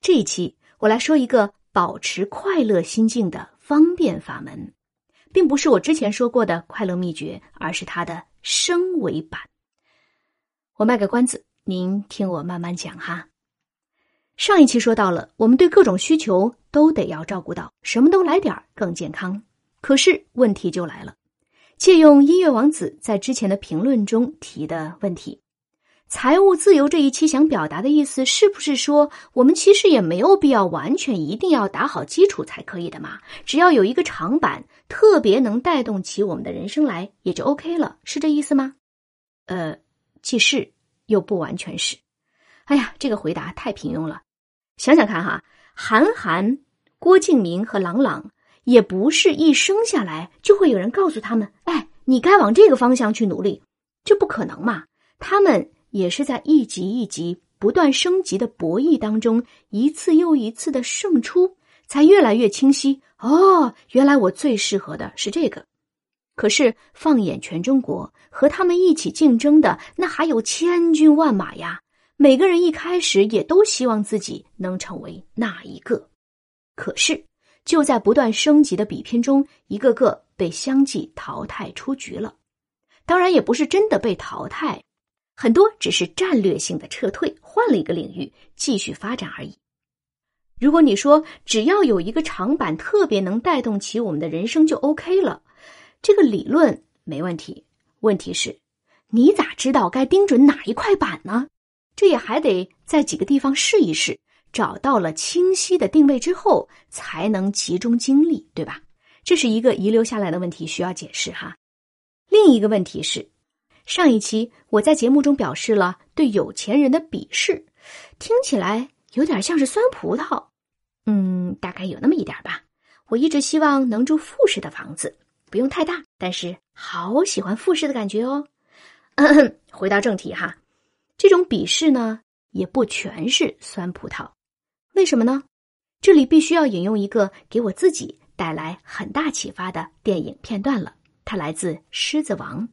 这一期我来说一个保持快乐心境的方便法门，并不是我之前说过的快乐秘诀，而是它的升维版。我卖个关子，您听我慢慢讲哈。上一期说到了，我们对各种需求都得要照顾到，什么都来点儿更健康。可是问题就来了，借用音乐王子在之前的评论中提的问题。财务自由这一期想表达的意思，是不是说我们其实也没有必要完全一定要打好基础才可以的嘛？只要有一个长板，特别能带动起我们的人生来，也就 OK 了，是这意思吗？呃，既是又不完全是。哎呀，这个回答太平庸了。想想看哈，韩寒、郭敬明和郎朗，也不是一生下来就会有人告诉他们：“哎，你该往这个方向去努力。”这不可能嘛？他们。也是在一级一级不断升级的博弈当中，一次又一次的胜出，才越来越清晰。哦，原来我最适合的是这个。可是放眼全中国，和他们一起竞争的那还有千军万马呀！每个人一开始也都希望自己能成为那一个。可是就在不断升级的比拼中，一个个被相继淘汰出局了。当然，也不是真的被淘汰。很多只是战略性的撤退，换了一个领域继续发展而已。如果你说只要有一个长板特别能带动起我们的人生就 OK 了，这个理论没问题。问题是，你咋知道该盯准哪一块板呢？这也还得在几个地方试一试，找到了清晰的定位之后，才能集中精力，对吧？这是一个遗留下来的问题，需要解释哈。另一个问题是。上一期我在节目中表示了对有钱人的鄙视，听起来有点像是酸葡萄，嗯，大概有那么一点吧。我一直希望能住复式的房子，不用太大，但是好喜欢复式的感觉哦。回到正题哈，这种鄙视呢也不全是酸葡萄，为什么呢？这里必须要引用一个给我自己带来很大启发的电影片段了，它来自《狮子王》。《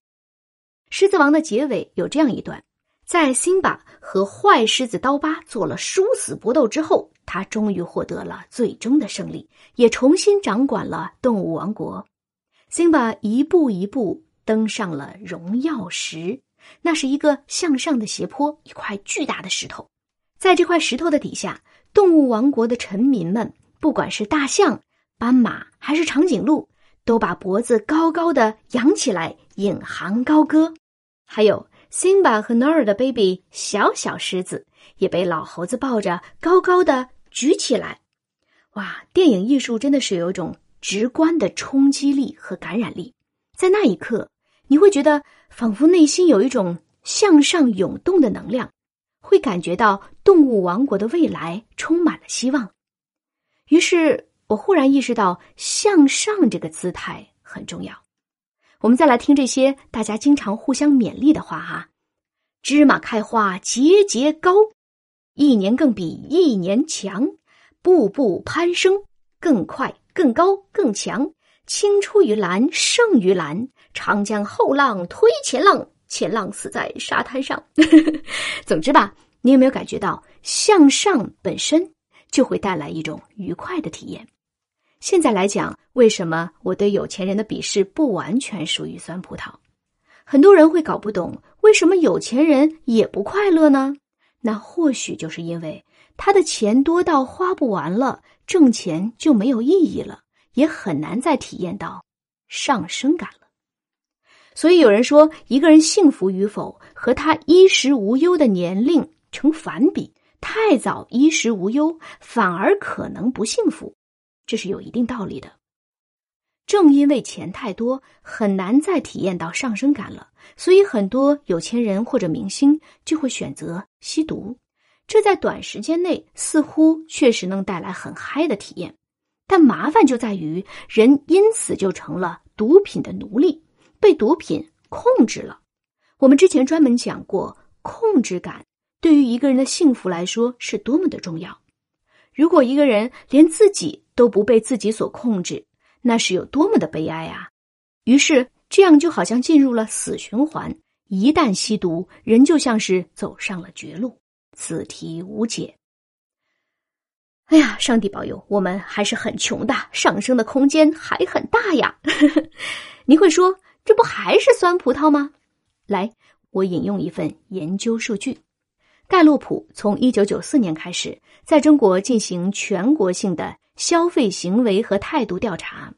狮子王》的结尾有这样一段：在辛巴和坏狮子刀疤做了殊死搏斗之后，他终于获得了最终的胜利，也重新掌管了动物王国。辛巴一步一步登上了荣耀石，那是一个向上的斜坡，一块巨大的石头。在这块石头的底下，动物王国的臣民们，不管是大象、斑马还是长颈鹿。都把脖子高高的扬起来，引吭高歌。还有辛巴和 Nor 的 baby 小小狮子也被老猴子抱着高高的举起来。哇，电影艺术真的是有一种直观的冲击力和感染力。在那一刻，你会觉得仿佛内心有一种向上涌动的能量，会感觉到动物王国的未来充满了希望。于是。我忽然意识到，向上这个姿态很重要。我们再来听这些大家经常互相勉励的话哈：芝麻开花节节高，一年更比一年强，步步攀升，更快更高更强，青出于蓝胜于蓝，长江后浪推前浪，前浪死在沙滩上。总之吧，你有没有感觉到向上本身就会带来一种愉快的体验？现在来讲，为什么我对有钱人的鄙视不完全属于酸葡萄？很多人会搞不懂，为什么有钱人也不快乐呢？那或许就是因为他的钱多到花不完了，挣钱就没有意义了，也很难再体验到上升感了。所以有人说，一个人幸福与否和他衣食无忧的年龄成反比，太早衣食无忧反而可能不幸福。这是有一定道理的。正因为钱太多，很难再体验到上升感了，所以很多有钱人或者明星就会选择吸毒。这在短时间内似乎确实能带来很嗨的体验，但麻烦就在于人因此就成了毒品的奴隶，被毒品控制了。我们之前专门讲过，控制感对于一个人的幸福来说是多么的重要。如果一个人连自己都不被自己所控制，那是有多么的悲哀啊！于是，这样就好像进入了死循环。一旦吸毒，人就像是走上了绝路。此题无解。哎呀，上帝保佑，我们还是很穷的，上升的空间还很大呀！你会说，这不还是酸葡萄吗？来，我引用一份研究数据：盖洛普从一九九四年开始，在中国进行全国性的消费行为和态度调查。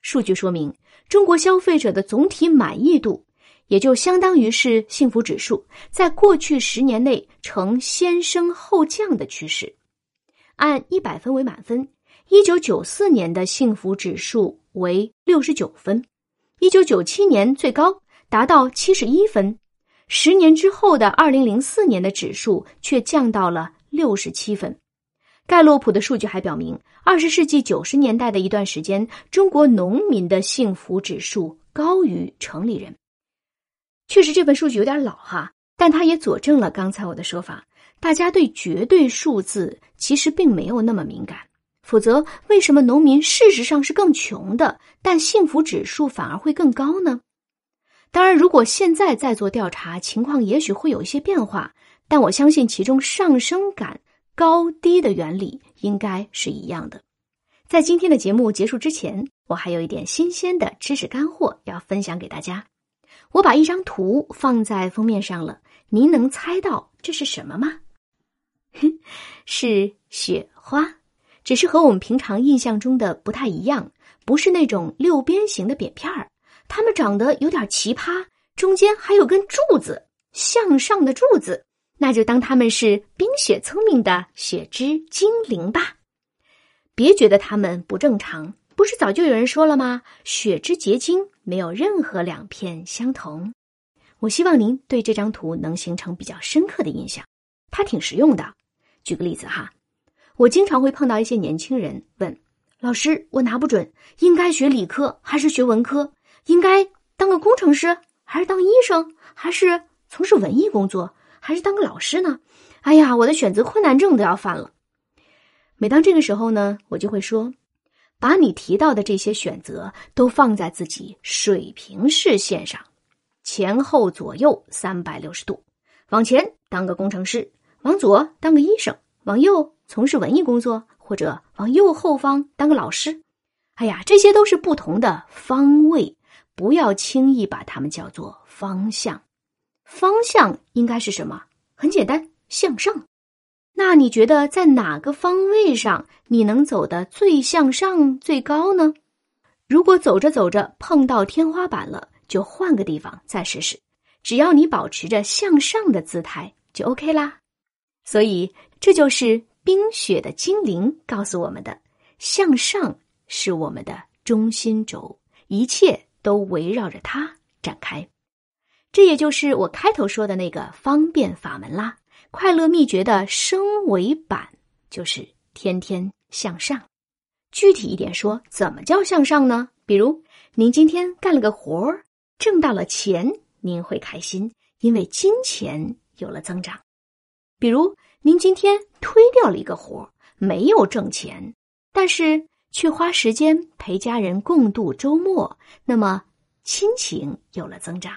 数据说明，中国消费者的总体满意度，也就相当于是幸福指数，在过去十年内呈先升后降的趋势。按一百分为满分，一九九四年的幸福指数为六十九分，一九九七年最高达到七十一分，十年之后的二零零四年的指数却降到了六十七分。盖洛普的数据还表明，二十世纪九十年代的一段时间，中国农民的幸福指数高于城里人。确实，这份数据有点老哈，但它也佐证了刚才我的说法。大家对绝对数字其实并没有那么敏感，否则为什么农民事实上是更穷的，但幸福指数反而会更高呢？当然，如果现在再做调查，情况也许会有一些变化，但我相信其中上升感高低的原理应该是一样的。在今天的节目结束之前，我还有一点新鲜的知识干货要分享给大家。我把一张图放在封面上了，您能猜到这是什么吗？是雪花，只是和我们平常印象中的不太一样，不是那种六边形的扁片儿，它们长得有点奇葩，中间还有根柱子，向上的柱子，那就当他们是冰雪聪明的雪之精灵吧。别觉得他们不正常，不是早就有人说了吗？雪之结晶没有任何两片相同。我希望您对这张图能形成比较深刻的印象，它挺实用的。举个例子哈，我经常会碰到一些年轻人问老师：“我拿不准，应该学理科还是学文科？应该当个工程师还是当医生？还是从事文艺工作？还是当个老师呢？”哎呀，我的选择困难症都要犯了。每当这个时候呢，我就会说：“把你提到的这些选择都放在自己水平视线上，前后左右三百六十度，往前当个工程师。”往左当个医生，往右从事文艺工作，或者往右后方当个老师。哎呀，这些都是不同的方位，不要轻易把它们叫做方向。方向应该是什么？很简单，向上。那你觉得在哪个方位上你能走得最向上、最高呢？如果走着走着碰到天花板了，就换个地方再试试。只要你保持着向上的姿态，就 OK 啦。所以，这就是冰雪的精灵告诉我们的：向上是我们的中心轴，一切都围绕着它展开。这也就是我开头说的那个方便法门啦。快乐秘诀的升维版就是天天向上。具体一点说，怎么叫向上呢？比如，您今天干了个活儿，挣到了钱，您会开心，因为金钱有了增长。比如，您今天推掉了一个活儿没有挣钱，但是却花时间陪家人共度周末，那么亲情有了增长。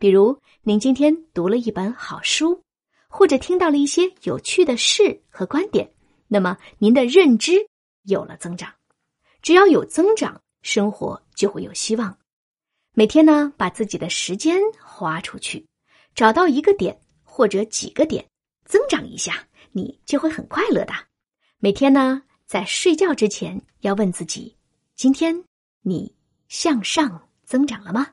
比如，您今天读了一本好书，或者听到了一些有趣的事和观点，那么您的认知有了增长。只要有增长，生活就会有希望。每天呢，把自己的时间花出去，找到一个点或者几个点。增长一下，你就会很快乐的。每天呢，在睡觉之前要问自己：今天你向上增长了吗？